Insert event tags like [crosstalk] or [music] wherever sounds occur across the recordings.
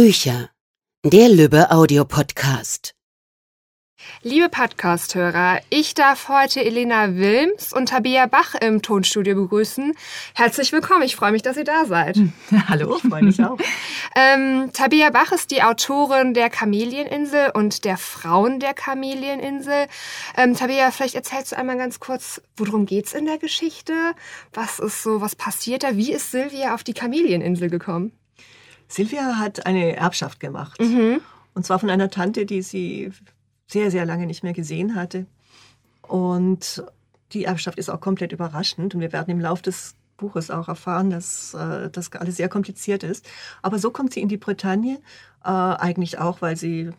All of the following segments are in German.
Bücher. Der Lübbe Audiopodcast. Liebe Podcast-Hörer, ich darf heute Elena Wilms und Tabea Bach im Tonstudio begrüßen. Herzlich willkommen, ich freue mich, dass ihr da seid. [laughs] Hallo, ich freue mich auch. [laughs] ähm, Tabea Bach ist die Autorin der Kamelieninsel und der Frauen der Kamelieninsel. Ähm, Tabea, vielleicht erzählst du einmal ganz kurz, worum geht's in der Geschichte? Was ist so, was passiert da? Wie ist Silvia auf die Kamelieninsel gekommen? Silvia hat eine Erbschaft gemacht. Mhm. Und zwar von einer Tante, die sie sehr, sehr lange nicht mehr gesehen hatte. Und die Erbschaft ist auch komplett überraschend. Und wir werden im Laufe des Buches auch erfahren, dass äh, das alles sehr kompliziert ist. Aber so kommt sie in die Bretagne, äh, eigentlich auch, weil sie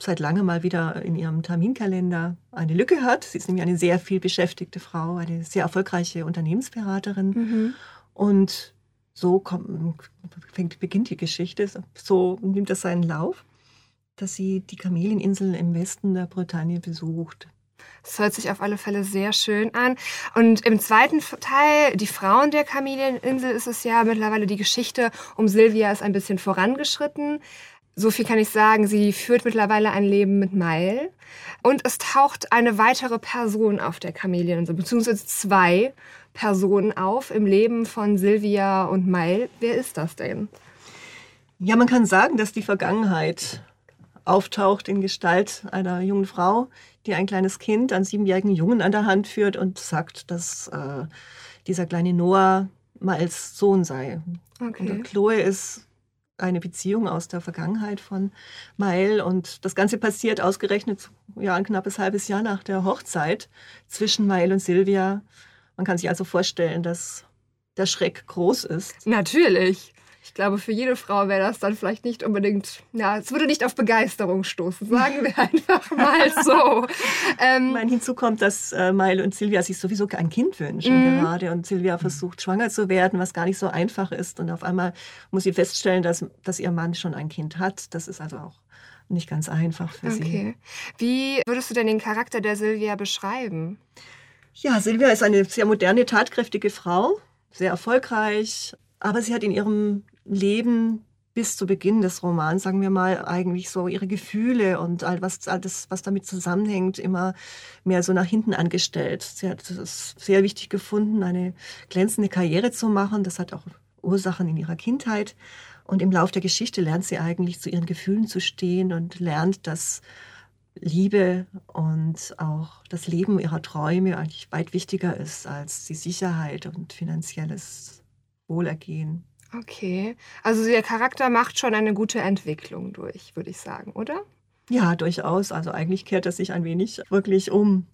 seit langem mal wieder in ihrem Terminkalender eine Lücke hat. Sie ist nämlich eine sehr viel beschäftigte Frau, eine sehr erfolgreiche Unternehmensberaterin. Mhm. Und so kommt, fängt, beginnt die Geschichte. So nimmt das seinen Lauf dass sie die Kamelieninsel im Westen der Bretagne besucht. Das hört sich auf alle Fälle sehr schön an. Und im zweiten Teil, die Frauen der Kamelieninsel, ist es ja mittlerweile die Geschichte um Silvia ist ein bisschen vorangeschritten. So viel kann ich sagen, sie führt mittlerweile ein Leben mit Meil. Und es taucht eine weitere Person auf der Kamelieninsel, beziehungsweise zwei Personen auf im Leben von Silvia und Meil. Wer ist das denn? Ja, man kann sagen, dass die Vergangenheit auftaucht in Gestalt einer jungen Frau, die ein kleines Kind, einen siebenjährigen Jungen an der Hand führt und sagt, dass äh, dieser kleine Noah Miles Sohn sei. Okay. Und Chloe ist eine Beziehung aus der Vergangenheit von Mael und das Ganze passiert ausgerechnet ja ein knappes halbes Jahr nach der Hochzeit zwischen Mael und Silvia. Man kann sich also vorstellen, dass der Schreck groß ist. Natürlich. Ich glaube, für jede Frau wäre das dann vielleicht nicht unbedingt, ja, es würde nicht auf Begeisterung stoßen, sagen wir [laughs] einfach mal so. ähm, meine, hinzu kommt, dass äh, Mail und Silvia sich sowieso ein Kind wünschen mhm. gerade und Silvia versucht, schwanger zu werden, was gar nicht so einfach ist. Und auf einmal muss sie feststellen, dass, dass ihr Mann schon ein Kind hat. Das ist also auch nicht ganz einfach für okay. sie. Wie würdest du denn den Charakter der Silvia beschreiben? Ja, Silvia ist eine sehr moderne, tatkräftige Frau, sehr erfolgreich, aber sie hat in ihrem Leben bis zu Beginn des Romans, sagen wir mal, eigentlich so ihre Gefühle und all was, all das, was damit zusammenhängt, immer mehr so nach hinten angestellt. Sie hat es sehr wichtig gefunden, eine glänzende Karriere zu machen. Das hat auch Ursachen in ihrer Kindheit. Und im Lauf der Geschichte lernt sie eigentlich zu ihren Gefühlen zu stehen und lernt, dass Liebe und auch das Leben ihrer Träume eigentlich weit wichtiger ist als die Sicherheit und finanzielles Wohlergehen. Okay, also der Charakter macht schon eine gute Entwicklung durch, würde ich sagen, oder? Ja, durchaus. Also eigentlich kehrt er sich ein wenig wirklich um.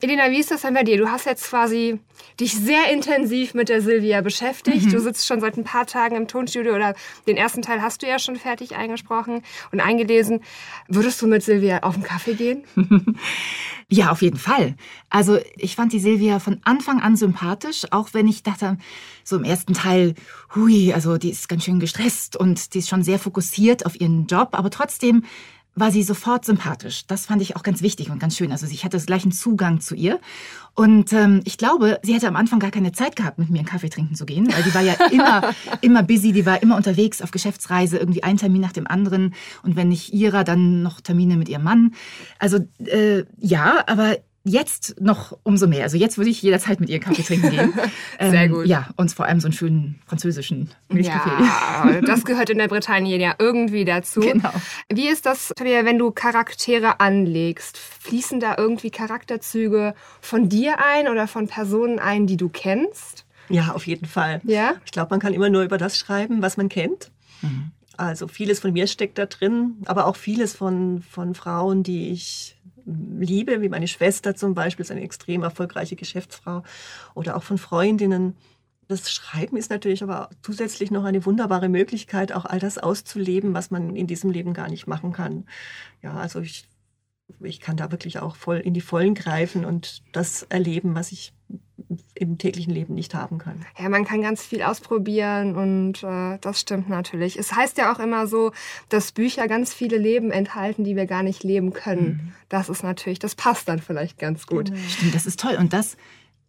Elena, wie ist das denn bei dir? Du hast jetzt quasi dich sehr intensiv mit der Silvia beschäftigt. Mhm. Du sitzt schon seit ein paar Tagen im Tonstudio oder den ersten Teil hast du ja schon fertig eingesprochen und eingelesen. Würdest du mit Silvia auf den Kaffee gehen? [laughs] ja, auf jeden Fall. Also ich fand die Silvia von Anfang an sympathisch, auch wenn ich dachte, so im ersten Teil, hui, also die ist ganz schön gestresst und die ist schon sehr fokussiert auf ihren Job, aber trotzdem war sie sofort sympathisch. Das fand ich auch ganz wichtig und ganz schön. Also ich hatte das gleichen Zugang zu ihr. Und ähm, ich glaube, sie hätte am Anfang gar keine Zeit gehabt, mit mir einen Kaffee trinken zu gehen, weil die war ja [laughs] immer, immer busy, die war immer unterwegs auf Geschäftsreise, irgendwie ein Termin nach dem anderen. Und wenn nicht ihrer, dann noch Termine mit ihrem Mann. Also äh, ja, aber jetzt noch umso mehr. Also jetzt würde ich jederzeit mit ihr Kaffee trinken gehen. [laughs] Sehr ähm, gut. Ja, und vor allem so einen schönen französischen Milchkaffee. Ja, das gehört in der Bretagne ja irgendwie dazu. Genau. Wie ist das, wenn du Charaktere anlegst? Fließen da irgendwie Charakterzüge von dir ein oder von Personen ein, die du kennst? Ja, auf jeden Fall. Ja? Ich glaube, man kann immer nur über das schreiben, was man kennt. Mhm. Also vieles von mir steckt da drin, aber auch vieles von, von Frauen, die ich liebe, wie meine Schwester zum Beispiel, ist eine extrem erfolgreiche Geschäftsfrau, oder auch von Freundinnen. Das Schreiben ist natürlich aber zusätzlich noch eine wunderbare Möglichkeit, auch all das auszuleben, was man in diesem Leben gar nicht machen kann. Ja, also ich, ich kann da wirklich auch voll in die Vollen greifen und das erleben, was ich im täglichen Leben nicht haben kann. Ja, man kann ganz viel ausprobieren und äh, das stimmt natürlich. Es heißt ja auch immer so, dass Bücher ganz viele Leben enthalten, die wir gar nicht leben können. Mhm. Das ist natürlich, das passt dann vielleicht ganz gut. Stimmt, das ist toll. Und das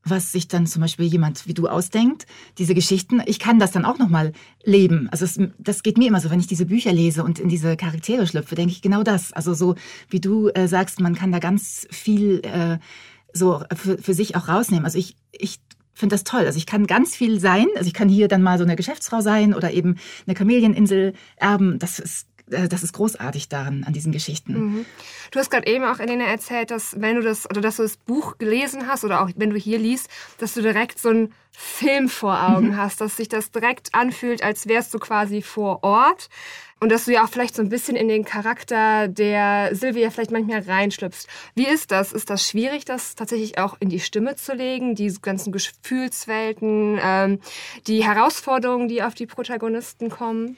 was sich dann zum Beispiel jemand wie du ausdenkt, diese Geschichten, ich kann das dann auch nochmal leben. Also es, das geht mir immer so, wenn ich diese Bücher lese und in diese Charaktere schlüpfe, denke ich genau das. Also so wie du äh, sagst, man kann da ganz viel äh, so für, für sich auch rausnehmen. Also ich, ich finde das toll. Also ich kann ganz viel sein. Also ich kann hier dann mal so eine Geschäftsfrau sein oder eben eine Kamelieninsel erben. Das ist äh, das ist großartig daran, an diesen Geschichten. Mhm. Du hast gerade eben auch, Elena, erzählt, dass wenn du das oder dass du das Buch gelesen hast oder auch wenn du hier liest, dass du direkt so einen Film vor Augen mhm. hast, dass sich das direkt anfühlt, als wärst du quasi vor Ort. Und dass du ja auch vielleicht so ein bisschen in den Charakter der Silvia vielleicht manchmal reinschlüpfst. Wie ist das? Ist das schwierig, das tatsächlich auch in die Stimme zu legen? Die ganzen Gefühlswelten, ähm, die Herausforderungen, die auf die Protagonisten kommen?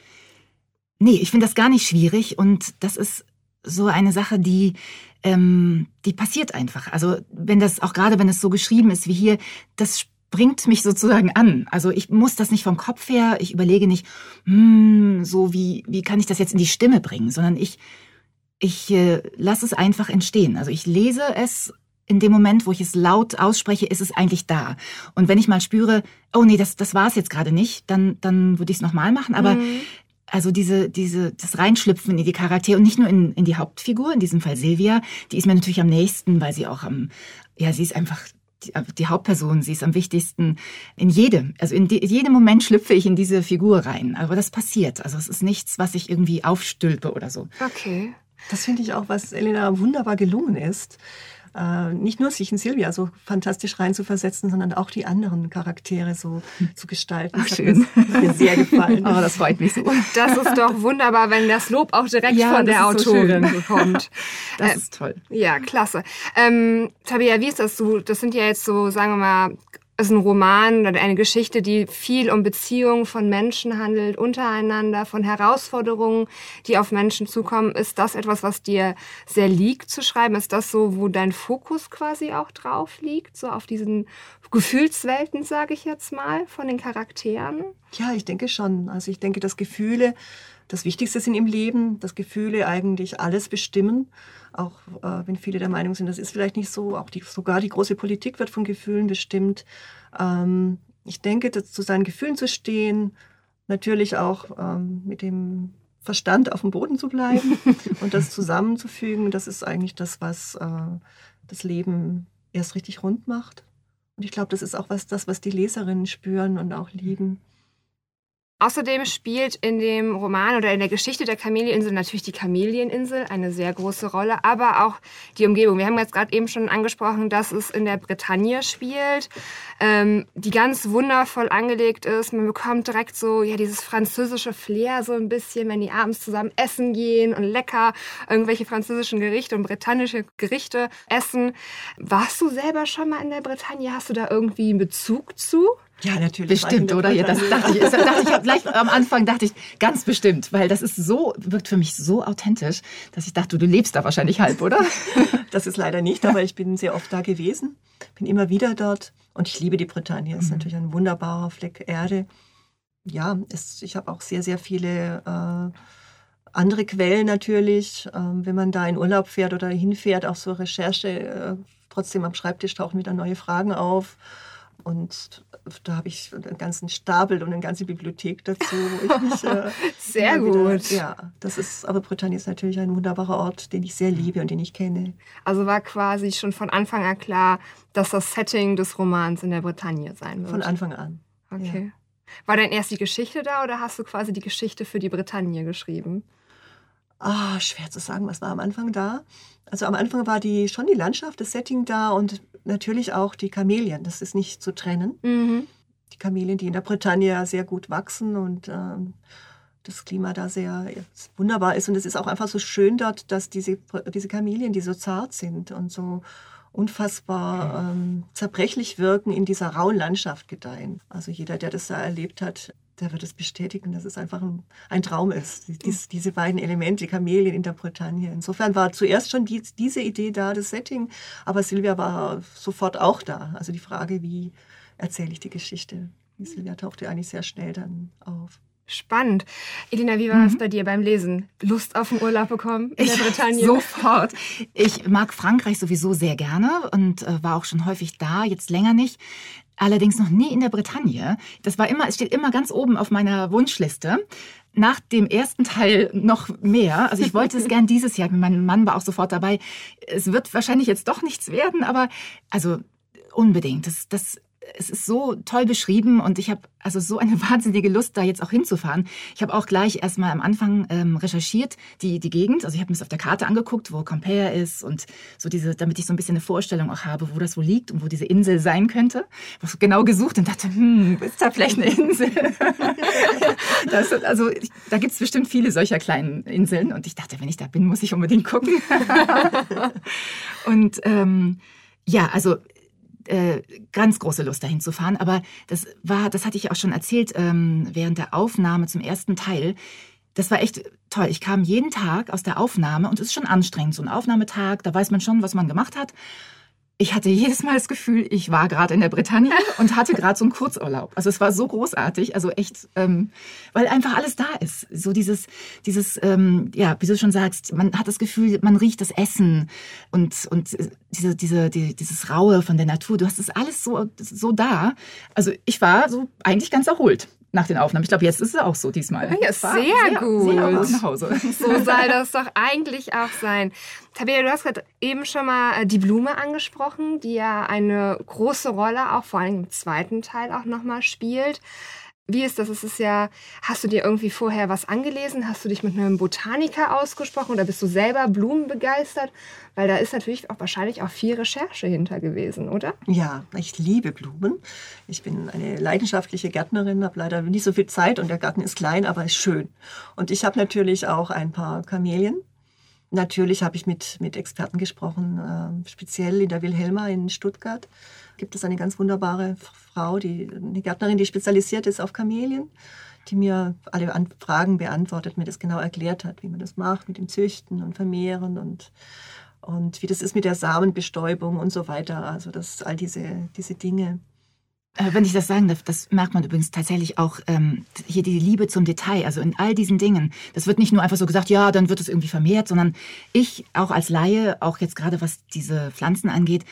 Nee, ich finde das gar nicht schwierig und das ist so eine Sache, die ähm, die passiert einfach. Also wenn das auch gerade wenn es so geschrieben ist wie hier, das bringt mich sozusagen an. Also ich muss das nicht vom Kopf her, ich überlege nicht, hm, so wie wie kann ich das jetzt in die Stimme bringen, sondern ich ich äh, lasse es einfach entstehen. Also ich lese es in dem Moment, wo ich es laut ausspreche, ist es eigentlich da. Und wenn ich mal spüre, oh nee, das, das war es jetzt gerade nicht, dann, dann würde ich es nochmal machen. Aber mhm. Also diese, diese, das Reinschlüpfen in die Charaktere und nicht nur in, in die Hauptfigur, in diesem Fall Silvia, die ist mir natürlich am nächsten, weil sie auch am, ja, sie ist einfach die, Hauptperson, sie ist am wichtigsten in jedem, also in, die, in jedem Moment schlüpfe ich in diese Figur rein. Aber das passiert. Also es ist nichts, was ich irgendwie aufstülpe oder so. Okay. Das finde ich auch, was Elena wunderbar gelungen ist äh, nicht nur sich in Silvia so fantastisch reinzuversetzen, sondern auch die anderen Charaktere so zu gestalten. Ach, schön. Mir, mir sehr gefallen. [laughs] oh, das freut mich so. Das ist doch wunderbar, wenn das Lob auch direkt ja, von der Autorin so kommt. [laughs] Das äh, ist toll. Ja, klasse. Ähm, Tabia, wie ist das so? Das sind ja jetzt so, sagen wir mal, ist ein Roman oder eine Geschichte, die viel um Beziehungen von Menschen handelt, untereinander, von Herausforderungen, die auf Menschen zukommen. Ist das etwas, was dir sehr liegt zu schreiben? Ist das so, wo dein Fokus quasi auch drauf liegt? So auf diesen Gefühlswelten, sage ich jetzt mal, von den Charakteren? Ja, ich denke schon. Also ich denke, dass Gefühle das Wichtigste sind im Leben, dass Gefühle eigentlich alles bestimmen. Auch äh, wenn viele der Meinung sind, das ist vielleicht nicht so. Auch die, sogar die große Politik wird von Gefühlen bestimmt. Ähm, ich denke, dass zu seinen Gefühlen zu stehen, natürlich auch ähm, mit dem Verstand auf dem Boden zu bleiben [laughs] und das zusammenzufügen, das ist eigentlich das, was äh, das Leben erst richtig rund macht. Und ich glaube, das ist auch was, das, was die Leserinnen spüren und auch lieben. Außerdem spielt in dem Roman oder in der Geschichte der Kamelieninsel natürlich die Kamelieninsel eine sehr große Rolle, aber auch die Umgebung. Wir haben jetzt gerade eben schon angesprochen, dass es in der Bretagne spielt, ähm, die ganz wundervoll angelegt ist. Man bekommt direkt so ja dieses französische Flair so ein bisschen, wenn die abends zusammen essen gehen und lecker irgendwelche französischen Gerichte und britannische Gerichte essen. Warst du selber schon mal in der Bretagne? Hast du da irgendwie einen Bezug zu? Ja, natürlich. Bestimmt, oder? Ja, das dachte ich. Das dachte ich [laughs] gleich am Anfang dachte ich ganz bestimmt, weil das ist so, wirkt für mich so authentisch, dass ich dachte, du lebst da wahrscheinlich halb, oder? [laughs] Das ist leider nicht, aber ich bin sehr oft da gewesen, bin immer wieder dort und ich liebe die Bretagne. Es ist mhm. natürlich ein wunderbarer Fleck Erde. Ja, es, ich habe auch sehr, sehr viele äh, andere Quellen natürlich. Ähm, wenn man da in Urlaub fährt oder hinfährt, auch so Recherche, äh, trotzdem am Schreibtisch tauchen wieder neue Fragen auf. Und da habe ich einen ganzen Stapel und eine ganze Bibliothek dazu. Mich, äh, [laughs] sehr gut. Wieder, ja, das ist, aber Bretagne ist natürlich ein wunderbarer Ort, den ich sehr liebe und den ich kenne. Also war quasi schon von Anfang an klar, dass das Setting des Romans in der Bretagne sein wird. Von Anfang an. Okay. Ja. War denn erst die Geschichte da oder hast du quasi die Geschichte für die Bretagne geschrieben? Ah, schwer zu sagen, was war am Anfang da. Also am Anfang war die schon die Landschaft, das Setting da und natürlich auch die Kamelien. Das ist nicht zu trennen. Mhm. Die Kamelien, die in der Bretagne sehr gut wachsen und ähm, das Klima da sehr wunderbar ist. Und es ist auch einfach so schön dort, dass diese, diese Kamelien, die so zart sind und so unfassbar ähm, zerbrechlich wirken, in dieser rauen Landschaft gedeihen. Also jeder, der das da erlebt hat, der wird es bestätigen, dass es einfach ein, ein Traum ist. Dies, diese beiden Elemente, Kamelien in der Bretagne. Insofern war zuerst schon die, diese Idee da, das Setting, aber Silvia war sofort auch da. Also die Frage, wie erzähle ich die Geschichte? Die Silvia tauchte eigentlich sehr schnell dann auf. Spannend. Elina, wie war mhm. das bei dir beim Lesen? Lust auf den Urlaub bekommen in der Bretagne? Sofort. Ich mag Frankreich sowieso sehr gerne und äh, war auch schon häufig da, jetzt länger nicht. Allerdings noch nie in der Bretagne. Das war immer, es steht immer ganz oben auf meiner Wunschliste. Nach dem ersten Teil noch mehr. Also ich wollte es gern dieses Jahr. Mein Mann war auch sofort dabei. Es wird wahrscheinlich jetzt doch nichts werden, aber also unbedingt. Das, das es ist so toll beschrieben und ich habe also so eine [laughs] wahnsinnige Lust, da jetzt auch hinzufahren. Ich habe auch gleich erstmal am Anfang ähm, recherchiert, die, die Gegend. Also ich habe mir das auf der Karte angeguckt, wo Compare ist und so diese, damit ich so ein bisschen eine Vorstellung auch habe, wo das wohl liegt und wo diese Insel sein könnte. Ich habe genau gesucht und dachte, hm, ist da vielleicht eine Insel? [laughs] das, also ich, da gibt es bestimmt viele solcher kleinen Inseln und ich dachte, wenn ich da bin, muss ich unbedingt gucken. [laughs] und ähm, ja, also äh, ganz große Lust dahin zu fahren. Aber das war, das hatte ich auch schon erzählt ähm, während der Aufnahme zum ersten Teil. Das war echt toll. Ich kam jeden Tag aus der Aufnahme und es ist schon anstrengend, so ein Aufnahmetag, da weiß man schon, was man gemacht hat ich hatte jedes Mal das Gefühl, ich war gerade in der Bretagne [laughs] und hatte gerade so einen Kurzurlaub. Also es war so großartig, also echt, ähm, weil einfach alles da ist. So dieses, dieses, ähm, ja, wie du schon sagst, man hat das Gefühl, man riecht das Essen und und diese, diese, die, dieses Raue von der Natur. Du hast das alles so so da. Also ich war so eigentlich ganz erholt nach den Aufnahmen. Ich glaube, jetzt ist es auch so diesmal. Ja, sehr, sehr gut. Sehr nach Hause. [laughs] So soll das doch eigentlich auch sein. Tabea, du hast gerade eben schon mal äh, die Blume angesprochen, die ja eine große Rolle auch vor allem im zweiten Teil auch nochmal spielt. Wie ist das? Es ist ja, hast du dir irgendwie vorher was angelesen? Hast du dich mit einem Botaniker ausgesprochen oder bist du selber Blumen begeistert? Weil da ist natürlich auch wahrscheinlich auch viel Recherche hinter gewesen, oder? Ja, ich liebe Blumen. Ich bin eine leidenschaftliche Gärtnerin, habe leider nicht so viel Zeit und der Garten ist klein, aber ist schön. Und ich habe natürlich auch ein paar Kamelien. Natürlich habe ich mit, mit Experten gesprochen, äh, speziell in der Wilhelma in Stuttgart gibt es eine ganz wunderbare Frau, die, eine Gärtnerin, die spezialisiert ist auf Kamelien, die mir alle Fragen beantwortet, mir das genau erklärt hat, wie man das macht mit dem Züchten und Vermehren und, und wie das ist mit der Samenbestäubung und so weiter. Also das, all diese, diese Dinge. Äh, wenn ich das sagen darf, das merkt man übrigens tatsächlich auch ähm, hier die Liebe zum Detail, also in all diesen Dingen. Das wird nicht nur einfach so gesagt, ja, dann wird es irgendwie vermehrt, sondern ich auch als Laie, auch jetzt gerade was diese Pflanzen angeht,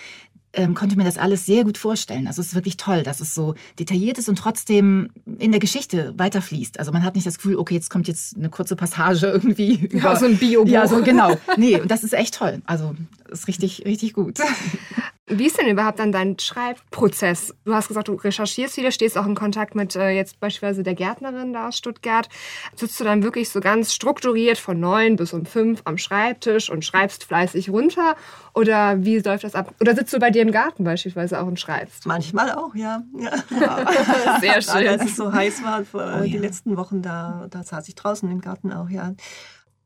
ähm, konnte mir das alles sehr gut vorstellen. Also es ist wirklich toll, dass es so detailliert ist und trotzdem in der Geschichte weiterfließt. Also man hat nicht das Gefühl, okay, jetzt kommt jetzt eine kurze Passage [laughs] irgendwie über ja, so ein Bio. Ja, so genau. Nee, und das ist echt toll. Also ist richtig, richtig gut. [laughs] Wie ist denn überhaupt dann dein Schreibprozess? Du hast gesagt, du recherchierst viel, stehst auch in Kontakt mit äh, jetzt beispielsweise der Gärtnerin da aus Stuttgart. Sitzt du dann wirklich so ganz strukturiert von neun bis um fünf am Schreibtisch und schreibst fleißig runter? Oder wie läuft das ab? Oder sitzt du bei dir im Garten beispielsweise auch und schreibst? Manchmal auch, ja. ja. [laughs] Sehr [laughs] schön. Als es so heiß war, oh, die ja. letzten Wochen, da, da saß ich draußen im Garten auch, ja.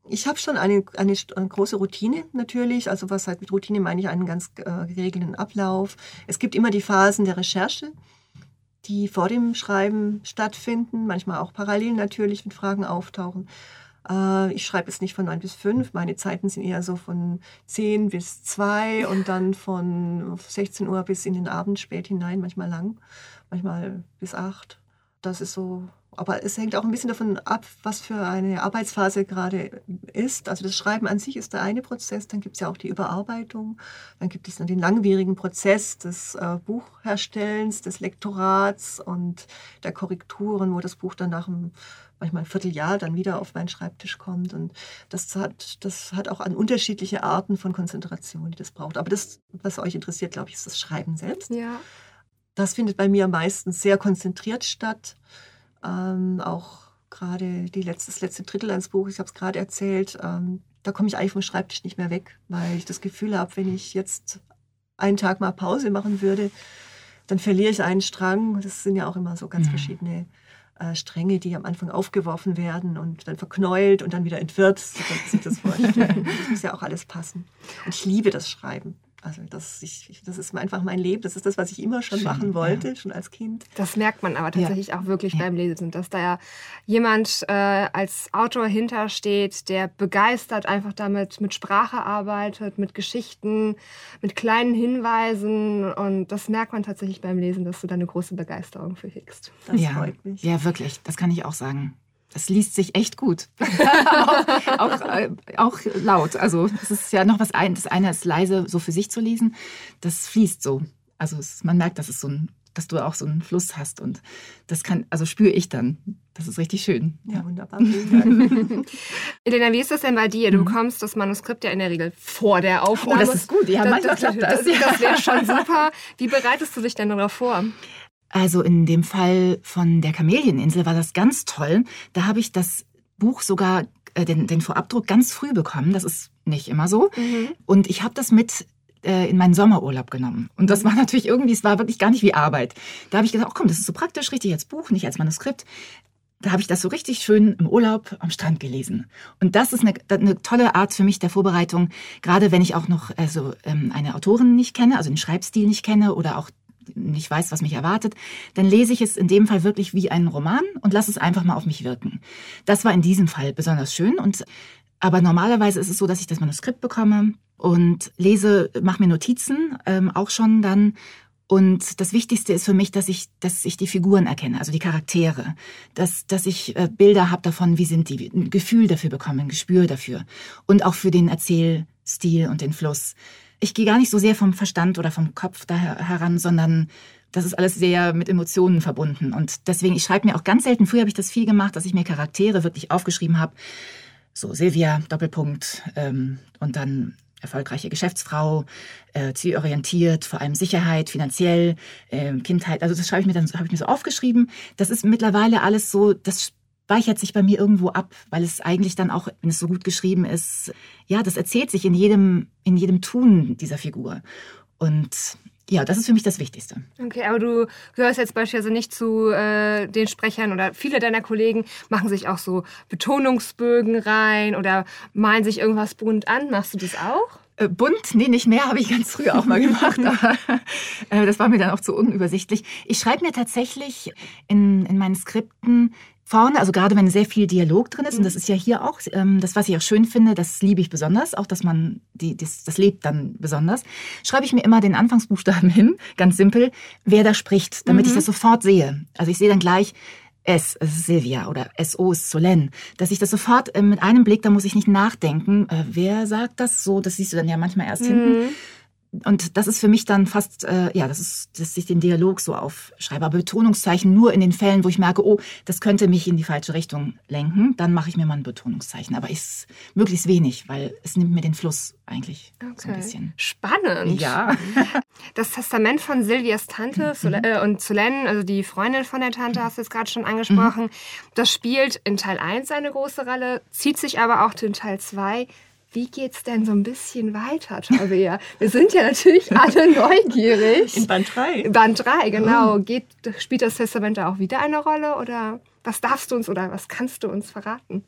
Ich habe schon eine, eine, eine, große Routine natürlich. Also was halt mit Routine meine ich einen ganz äh, geregelten Ablauf. Es gibt immer die Phasen der Recherche, die vor dem Schreiben stattfinden, manchmal auch parallel natürlich, wenn Fragen auftauchen. Äh, ich schreibe jetzt nicht von 9 bis 5. Meine Zeiten sind eher so von 10 bis 2 und dann von 16 Uhr bis in den Abend spät hinein, manchmal lang, manchmal bis 8. Das ist so aber es hängt auch ein bisschen davon ab, was für eine Arbeitsphase gerade ist. Also das Schreiben an sich ist der eine Prozess, dann gibt es ja auch die Überarbeitung, dann gibt es dann den langwierigen Prozess des äh, Buchherstellens, des Lektorats und der Korrekturen, wo das Buch dann nach einem manchmal ein Vierteljahr dann wieder auf meinen Schreibtisch kommt. Und das hat, das hat auch an unterschiedliche Arten von Konzentration, die das braucht. Aber das, was euch interessiert, glaube ich, ist das Schreiben selbst. Ja. Das findet bei mir meistens sehr konzentriert statt. Ähm, auch gerade die letzte, das letzte Drittel eines Buches, ich habe es gerade erzählt, ähm, da komme ich eigentlich vom Schreibtisch nicht mehr weg, weil ich das Gefühl habe, wenn ich jetzt einen Tag mal Pause machen würde, dann verliere ich einen Strang. Das sind ja auch immer so ganz mhm. verschiedene äh, Stränge, die am Anfang aufgeworfen werden und dann verknäult und dann wieder entwirrt. So kann man sich das [laughs] vorstellen. das muss ja auch alles passen. Und ich liebe das Schreiben. Also das, ich, das ist einfach mein Leben. Das ist das, was ich immer schon Schön, machen wollte, ja. schon als Kind. Das merkt man aber tatsächlich ja. auch wirklich ja. beim Lesen, dass da ja jemand äh, als Autor hintersteht, der begeistert einfach damit mit Sprache arbeitet, mit Geschichten, mit kleinen Hinweisen. Und das merkt man tatsächlich beim Lesen, dass du da eine große Begeisterung für hegst. Das freut mich. Ja, wirklich. Das kann ich auch sagen. Das liest sich echt gut. [laughs] auch, auch, äh, auch, laut. Also es ist ja noch was ein. Das eine ist leise so für sich zu lesen. Das fließt so. Also es, man merkt, dass es so ein, dass du auch so einen Fluss hast und das kann, also spüre ich dann. Das ist richtig schön. Ja, wunderbar. [laughs] Elena, wie ist das denn bei dir? Du mhm. bekommst das Manuskript ja in der Regel vor der Aufnahme. Oh, das ist gut. Ja, das, das, das, das, das wäre schon super. Wie bereitest du dich denn darauf vor? Also in dem Fall von der Kamelieninsel war das ganz toll. Da habe ich das Buch sogar, äh, den, den Vorabdruck ganz früh bekommen. Das ist nicht immer so. Mhm. Und ich habe das mit äh, in meinen Sommerurlaub genommen. Und das war natürlich irgendwie, es war wirklich gar nicht wie Arbeit. Da habe ich gesagt, oh komm, das ist so praktisch, richtig als Buch, nicht als Manuskript. Da habe ich das so richtig schön im Urlaub am Strand gelesen. Und das ist eine, eine tolle Art für mich der Vorbereitung, gerade wenn ich auch noch also, ähm, eine Autorin nicht kenne, also den Schreibstil nicht kenne oder auch nicht weiß, was mich erwartet, dann lese ich es in dem Fall wirklich wie einen Roman und lasse es einfach mal auf mich wirken. Das war in diesem Fall besonders schön und aber normalerweise ist es so, dass ich das Manuskript bekomme und lese, mache mir Notizen, ähm, auch schon dann. Und das Wichtigste ist für mich, dass ich, dass ich die Figuren erkenne, also die Charaktere, dass, dass ich äh, Bilder habe davon, wie sind die, ein Gefühl dafür bekomme, ein Gespür dafür und auch für den Erzählstil und den Fluss ich gehe gar nicht so sehr vom Verstand oder vom Kopf da heran, sondern das ist alles sehr mit Emotionen verbunden. Und deswegen, ich schreibe mir auch ganz selten, früher habe ich das viel gemacht, dass ich mir Charaktere wirklich aufgeschrieben habe. So Silvia, Doppelpunkt, ähm, und dann erfolgreiche Geschäftsfrau, äh, zielorientiert, vor allem Sicherheit, finanziell, äh, Kindheit. Also das schreibe ich mir dann, habe ich mir so aufgeschrieben. Das ist mittlerweile alles so, das speichert sich bei mir irgendwo ab, weil es eigentlich dann auch, wenn es so gut geschrieben ist, ja, das erzählt sich in jedem, in jedem Tun dieser Figur. Und ja, das ist für mich das Wichtigste. Okay, aber du gehörst jetzt beispielsweise nicht zu äh, den Sprechern oder viele deiner Kollegen machen sich auch so Betonungsbögen rein oder malen sich irgendwas bunt an. Machst du das auch? Äh, bunt, nee, nicht mehr, habe ich ganz früh auch mal gemacht, aber [laughs] äh, das war mir dann auch zu unübersichtlich. Ich schreibe mir tatsächlich in, in meinen Skripten vorne, also gerade wenn sehr viel Dialog drin ist, mhm. und das ist ja hier auch, ähm, das, was ich auch schön finde, das liebe ich besonders, auch dass man, die, das, das lebt dann besonders, schreibe ich mir immer den Anfangsbuchstaben [laughs] hin, ganz simpel, wer da spricht, damit mhm. ich das sofort sehe. Also ich sehe dann gleich, S, es ist Silvia oder SO ist Solen, dass ich das sofort äh, mit einem Blick, da muss ich nicht nachdenken, äh, wer sagt das so, das siehst du dann ja manchmal erst mhm. hinten und das ist für mich dann fast, äh, ja, das ist, dass ich den Dialog so aufschreibe. Aber Betonungszeichen nur in den Fällen, wo ich merke, oh, das könnte mich in die falsche Richtung lenken, dann mache ich mir mal ein Betonungszeichen. Aber ich möglichst wenig, weil es nimmt mir den Fluss eigentlich okay. so ein bisschen. Spannend. Ja. [laughs] Das Testament von Silvias Tante mhm. äh, und Solen, also die Freundin von der Tante, hast du jetzt gerade schon angesprochen, mhm. das spielt in Teil 1 eine große Rolle, zieht sich aber auch in Teil 2 wie geht's denn so ein bisschen weiter, Tabea? Wir sind ja natürlich alle [laughs] neugierig. In Band 3. Band 3, genau. Geht, spielt das Testament da auch wieder eine Rolle oder was darfst du uns oder was kannst du uns verraten?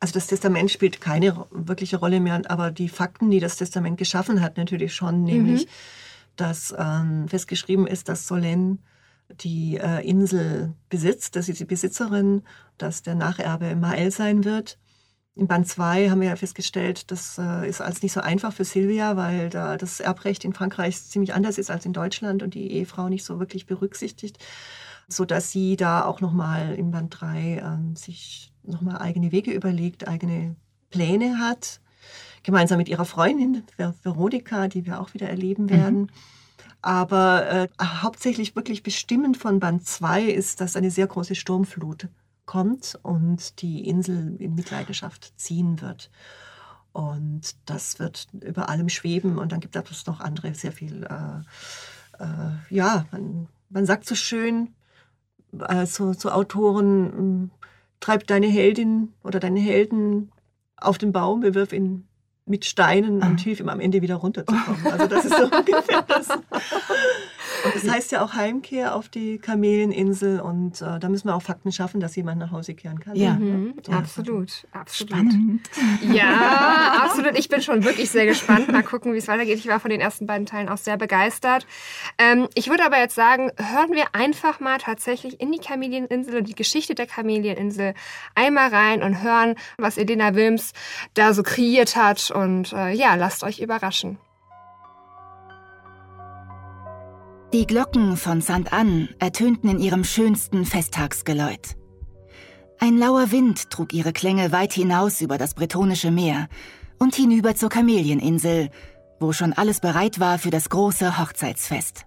Also das Testament spielt keine wirkliche Rolle mehr, aber die Fakten, die das Testament geschaffen hat, natürlich schon, nämlich, mhm. dass ähm, festgeschrieben ist, dass Solen die äh, Insel besitzt, dass sie die Besitzerin, dass der Nacherbe Mael sein wird in Band 2 haben wir ja festgestellt, das äh, ist alles nicht so einfach für Silvia, weil da das Erbrecht in Frankreich ziemlich anders ist als in Deutschland und die Ehefrau nicht so wirklich berücksichtigt, so dass sie da auch nochmal in Band 3 äh, sich nochmal eigene Wege überlegt, eigene Pläne hat, gemeinsam mit ihrer Freundin Veronika, die wir auch wieder erleben mhm. werden. Mhm. Aber äh, hauptsächlich wirklich bestimmend von Band 2 ist, dass eine sehr große Sturmflut kommt und die Insel in Mitleidenschaft ziehen wird. Und das wird über allem schweben. Und dann gibt es noch andere sehr viel, äh, äh, ja, man, man, sagt so schön äh, zu, zu Autoren, treib deine Heldin oder deine Helden auf den Baum, bewirf ihn mit Steinen und ah. hilf ihm am Ende wieder runterzukommen. Also das ist so [laughs] ungefähr das. Und das heißt ja auch Heimkehr auf die Kamelieninsel und äh, da müssen wir auch Fakten schaffen, dass jemand nach Hause kehren kann. Ja, mhm, absolut, absolut. Spannend. Ja, absolut. Ich bin schon wirklich sehr gespannt. Mal gucken, wie es weitergeht. Ich war von den ersten beiden Teilen auch sehr begeistert. Ähm, ich würde aber jetzt sagen, hören wir einfach mal tatsächlich in die Kamelieninsel und die Geschichte der Kamelieninsel einmal rein und hören, was Edina Wilms da so kreiert hat. Und äh, ja, lasst euch überraschen. Die Glocken von St. Anne ertönten in ihrem schönsten Festtagsgeläut. Ein lauer Wind trug ihre Klänge weit hinaus über das bretonische Meer und hinüber zur Kamelieninsel, wo schon alles bereit war für das große Hochzeitsfest.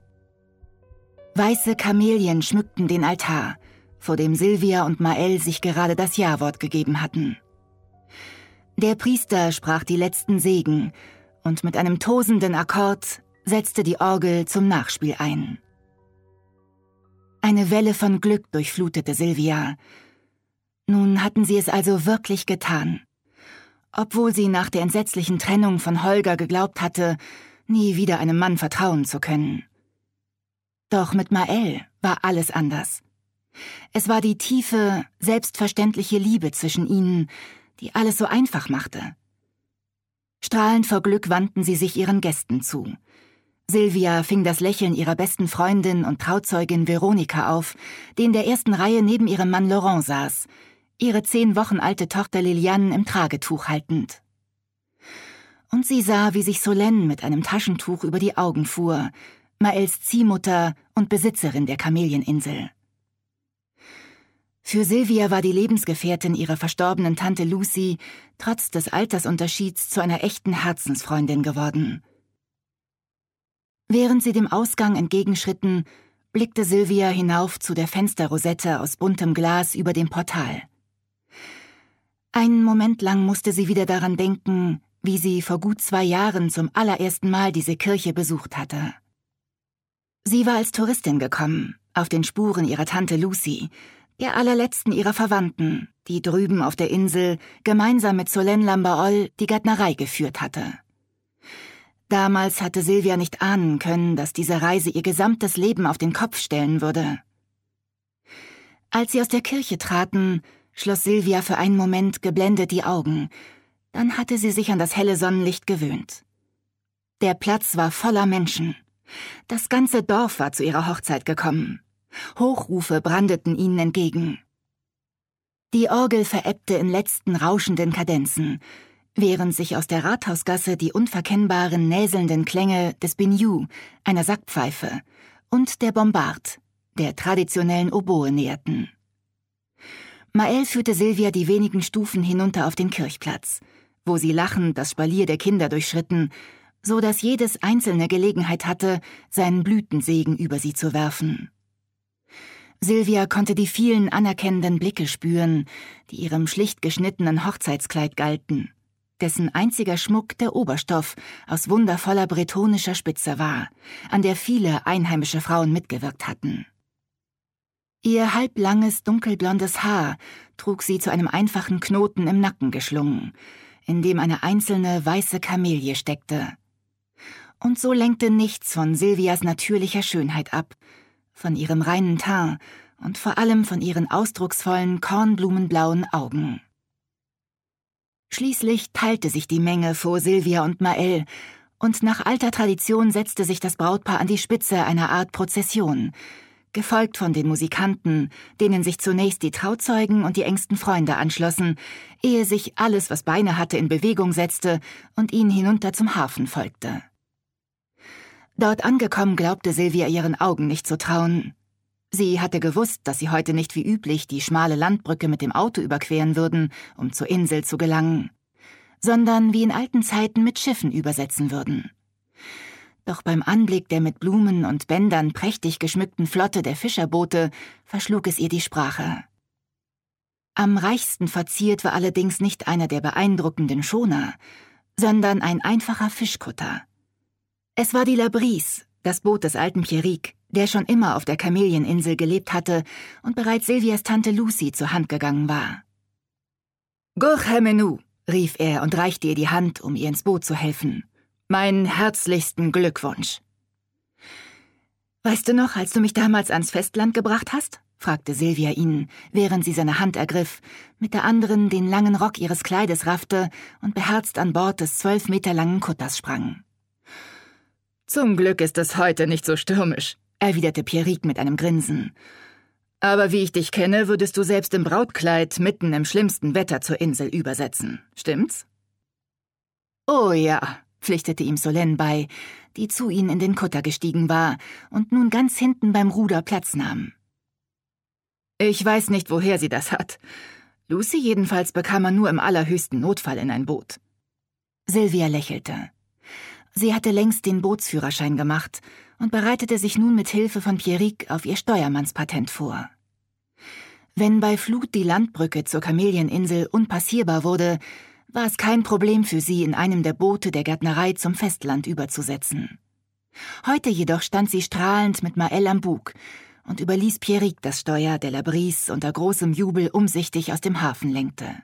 Weiße Kamelien schmückten den Altar, vor dem Silvia und Mael sich gerade das Jawort gegeben hatten. Der Priester sprach die letzten Segen und mit einem tosenden Akkord setzte die Orgel zum Nachspiel ein. Eine Welle von Glück durchflutete Silvia. Nun hatten sie es also wirklich getan. Obwohl sie nach der entsetzlichen Trennung von Holger geglaubt hatte, nie wieder einem Mann vertrauen zu können. Doch mit Mael war alles anders. Es war die tiefe, selbstverständliche Liebe zwischen ihnen, die alles so einfach machte. Strahlend vor Glück wandten sie sich ihren Gästen zu. Silvia fing das Lächeln ihrer besten Freundin und Trauzeugin Veronika auf, die in der ersten Reihe neben ihrem Mann Laurent saß, ihre zehn Wochen alte Tochter Liliane im Tragetuch haltend. Und sie sah, wie sich Solène mit einem Taschentuch über die Augen fuhr, Maels Ziehmutter und Besitzerin der Kamelieninsel. Für Sylvia war die Lebensgefährtin ihrer verstorbenen Tante Lucy trotz des Altersunterschieds zu einer echten Herzensfreundin geworden. Während sie dem Ausgang entgegenschritten, blickte Sylvia hinauf zu der Fensterrosette aus buntem Glas über dem Portal. Einen Moment lang musste sie wieder daran denken, wie sie vor gut zwei Jahren zum allerersten Mal diese Kirche besucht hatte. Sie war als Touristin gekommen, auf den Spuren ihrer Tante Lucy, der allerletzten ihrer Verwandten, die drüben auf der Insel gemeinsam mit Solène Lambaol die Gärtnerei geführt hatte. Damals hatte Silvia nicht ahnen können, dass diese Reise ihr gesamtes Leben auf den Kopf stellen würde. Als sie aus der Kirche traten, schloss Silvia für einen Moment geblendet die Augen, dann hatte sie sich an das helle Sonnenlicht gewöhnt. Der Platz war voller Menschen. Das ganze Dorf war zu ihrer Hochzeit gekommen. Hochrufe brandeten ihnen entgegen. Die Orgel verebbte in letzten rauschenden Kadenzen, während sich aus der Rathausgasse die unverkennbaren näselnden Klänge des Biniou, einer Sackpfeife, und der Bombard, der traditionellen Oboe näherten. Mael führte Silvia die wenigen Stufen hinunter auf den Kirchplatz, wo sie lachend das Spalier der Kinder durchschritten, so dass jedes einzelne Gelegenheit hatte, seinen Blütensegen über sie zu werfen. Silvia konnte die vielen anerkennenden Blicke spüren, die ihrem schlicht geschnittenen Hochzeitskleid galten, dessen einziger Schmuck der Oberstoff aus wundervoller bretonischer Spitze war, an der viele einheimische Frauen mitgewirkt hatten. Ihr halblanges, dunkelblondes Haar trug sie zu einem einfachen Knoten im Nacken geschlungen, in dem eine einzelne weiße Kamelie steckte. Und so lenkte nichts von Silvias natürlicher Schönheit ab, von ihrem reinen Teint und vor allem von ihren ausdrucksvollen, kornblumenblauen Augen. Schließlich teilte sich die Menge vor Silvia und Mael, und nach alter Tradition setzte sich das Brautpaar an die Spitze einer Art Prozession, gefolgt von den Musikanten, denen sich zunächst die Trauzeugen und die engsten Freunde anschlossen, ehe sich alles, was Beine hatte, in Bewegung setzte und ihnen hinunter zum Hafen folgte. Dort angekommen glaubte Silvia ihren Augen nicht zu trauen. Sie hatte gewusst, dass sie heute nicht wie üblich die schmale Landbrücke mit dem Auto überqueren würden, um zur Insel zu gelangen, sondern wie in alten Zeiten mit Schiffen übersetzen würden. Doch beim Anblick der mit Blumen und Bändern prächtig geschmückten Flotte der Fischerboote verschlug es ihr die Sprache. Am reichsten verziert war allerdings nicht einer der beeindruckenden Schoner, sondern ein einfacher Fischkutter. Es war die Labrise, das Boot des alten Pierrick, der schon immer auf der Kamelieninsel gelebt hatte und bereits Silvias Tante Lucy zur Hand gegangen war. Gurchemenou, rief er und reichte ihr die Hand, um ihr ins Boot zu helfen. Meinen herzlichsten Glückwunsch. Weißt du noch, als du mich damals ans Festland gebracht hast? fragte Silvia ihn, während sie seine Hand ergriff, mit der anderen den langen Rock ihres Kleides raffte und beherzt an Bord des zwölf Meter langen Kutters sprang. Zum Glück ist es heute nicht so stürmisch, erwiderte Pierrick mit einem Grinsen. Aber wie ich dich kenne, würdest du selbst im Brautkleid mitten im schlimmsten Wetter zur Insel übersetzen. Stimmt's? Oh ja, pflichtete ihm Solène bei, die zu ihnen in den Kutter gestiegen war und nun ganz hinten beim Ruder Platz nahm. Ich weiß nicht, woher sie das hat, Lucy jedenfalls bekam man nur im allerhöchsten Notfall in ein Boot. Silvia lächelte. Sie hatte längst den Bootsführerschein gemacht und bereitete sich nun mit Hilfe von Pierrick auf ihr Steuermannspatent vor. Wenn bei Flut die Landbrücke zur Kamelieninsel unpassierbar wurde, war es kein Problem für sie, in einem der Boote der Gärtnerei zum Festland überzusetzen. Heute jedoch stand sie strahlend mit Mael am Bug und überließ Pierrick das Steuer, der Labris unter großem Jubel umsichtig aus dem Hafen lenkte.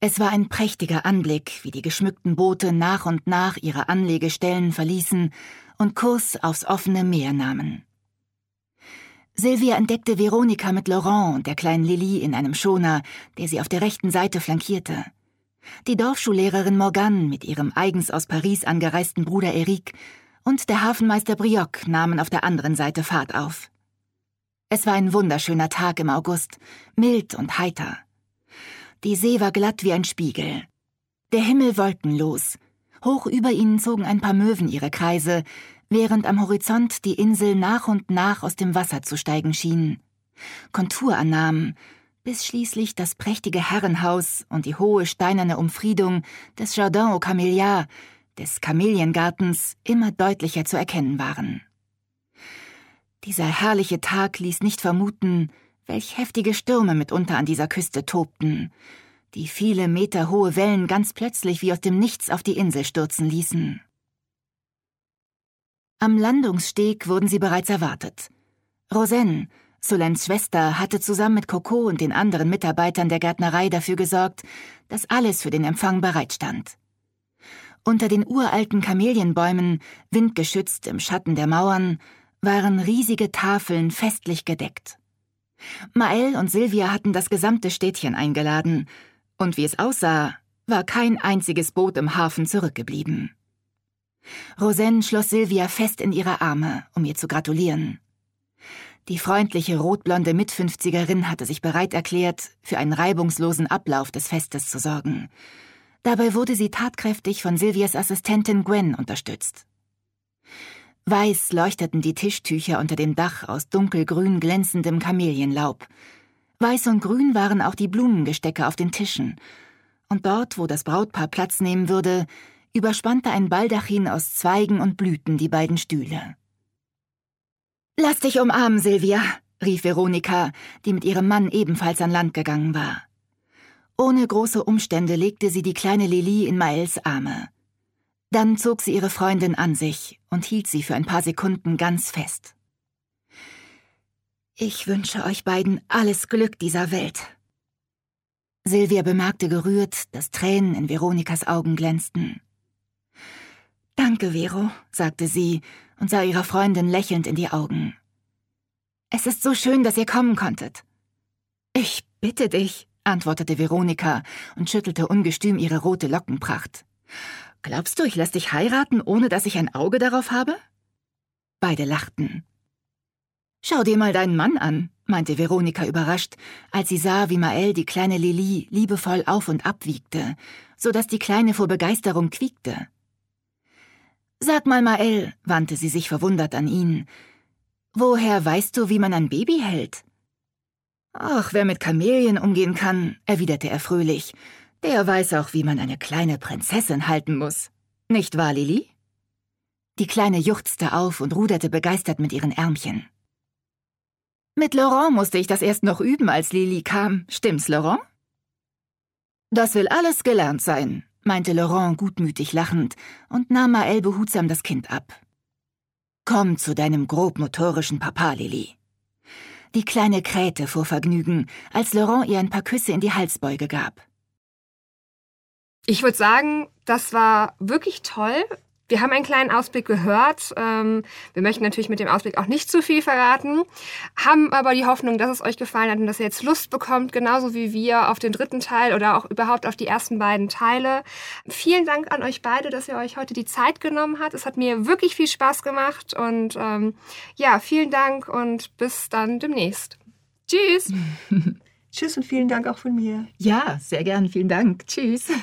Es war ein prächtiger Anblick, wie die geschmückten Boote nach und nach ihre Anlegestellen verließen und Kurs aufs offene Meer nahmen. Silvia entdeckte Veronika mit Laurent und der kleinen Lilly in einem Schoner, der sie auf der rechten Seite flankierte. Die Dorfschullehrerin Morgane mit ihrem eigens aus Paris angereisten Bruder Eric und der Hafenmeister Brioc nahmen auf der anderen Seite Fahrt auf. Es war ein wunderschöner Tag im August, mild und heiter. Die See war glatt wie ein Spiegel. Der Himmel wolkenlos. Hoch über ihnen zogen ein paar Möwen ihre Kreise, während am Horizont die Insel nach und nach aus dem Wasser zu steigen schien. Kontur annahm, bis schließlich das prächtige Herrenhaus und die hohe steinerne Umfriedung des Jardin aux Camélias, des Kameliengartens, immer deutlicher zu erkennen waren. Dieser herrliche Tag ließ nicht vermuten, welch heftige Stürme mitunter an dieser Küste tobten, die viele Meter hohe Wellen ganz plötzlich wie aus dem Nichts auf die Insel stürzen ließen. Am Landungssteg wurden sie bereits erwartet. Rosen, Solens Schwester, hatte zusammen mit Coco und den anderen Mitarbeitern der Gärtnerei dafür gesorgt, dass alles für den Empfang bereitstand. Unter den uralten Kamelienbäumen, windgeschützt im Schatten der Mauern, waren riesige Tafeln festlich gedeckt. Mael und Silvia hatten das gesamte Städtchen eingeladen, und wie es aussah, war kein einziges Boot im Hafen zurückgeblieben. Rosen schloss Silvia fest in ihre Arme, um ihr zu gratulieren. Die freundliche rotblonde Mitfünfzigerin hatte sich bereit erklärt, für einen reibungslosen Ablauf des Festes zu sorgen. Dabei wurde sie tatkräftig von Silvias Assistentin Gwen unterstützt. Weiß leuchteten die Tischtücher unter dem Dach aus dunkelgrün glänzendem Kamelienlaub. Weiß und grün waren auch die Blumengestecke auf den Tischen. Und dort, wo das Brautpaar Platz nehmen würde, überspannte ein Baldachin aus Zweigen und Blüten die beiden Stühle. Lass dich umarmen, Silvia, rief Veronika, die mit ihrem Mann ebenfalls an Land gegangen war. Ohne große Umstände legte sie die kleine Lili in Maels Arme. Dann zog sie ihre Freundin an sich und hielt sie für ein paar Sekunden ganz fest. Ich wünsche euch beiden alles Glück dieser Welt. Silvia bemerkte gerührt, dass Tränen in Veronikas Augen glänzten. Danke, Vero, sagte sie und sah ihrer Freundin lächelnd in die Augen. Es ist so schön, dass ihr kommen konntet. Ich bitte dich, antwortete Veronika und schüttelte ungestüm ihre rote Lockenpracht. Glaubst du, ich lass dich heiraten, ohne dass ich ein Auge darauf habe? Beide lachten. Schau dir mal deinen Mann an, meinte Veronika überrascht, als sie sah, wie Mael die kleine Lili liebevoll auf und ab wiegte, so dass die Kleine vor Begeisterung quiekte. Sag mal, Mael, wandte sie sich verwundert an ihn, woher weißt du, wie man ein Baby hält? Ach, wer mit Kamelien umgehen kann, erwiderte er fröhlich, der weiß auch, wie man eine kleine Prinzessin halten muss. Nicht wahr, Lili? Die Kleine juchzte auf und ruderte begeistert mit ihren Ärmchen. Mit Laurent musste ich das erst noch üben, als Lili kam. Stimmt's, Laurent? Das will alles gelernt sein, meinte Laurent gutmütig lachend und nahm Mael behutsam das Kind ab. Komm zu deinem grobmotorischen Papa, Lili. Die Kleine krähte vor Vergnügen, als Laurent ihr ein paar Küsse in die Halsbeuge gab. Ich würde sagen, das war wirklich toll. Wir haben einen kleinen Ausblick gehört. Ähm, wir möchten natürlich mit dem Ausblick auch nicht zu viel verraten, haben aber die Hoffnung, dass es euch gefallen hat und dass ihr jetzt Lust bekommt, genauso wie wir, auf den dritten Teil oder auch überhaupt auf die ersten beiden Teile. Vielen Dank an euch beide, dass ihr euch heute die Zeit genommen habt. Es hat mir wirklich viel Spaß gemacht und ähm, ja, vielen Dank und bis dann demnächst. Tschüss. [laughs] Tschüss und vielen Dank auch von mir. Ja, sehr gern. Vielen Dank. Tschüss. [laughs]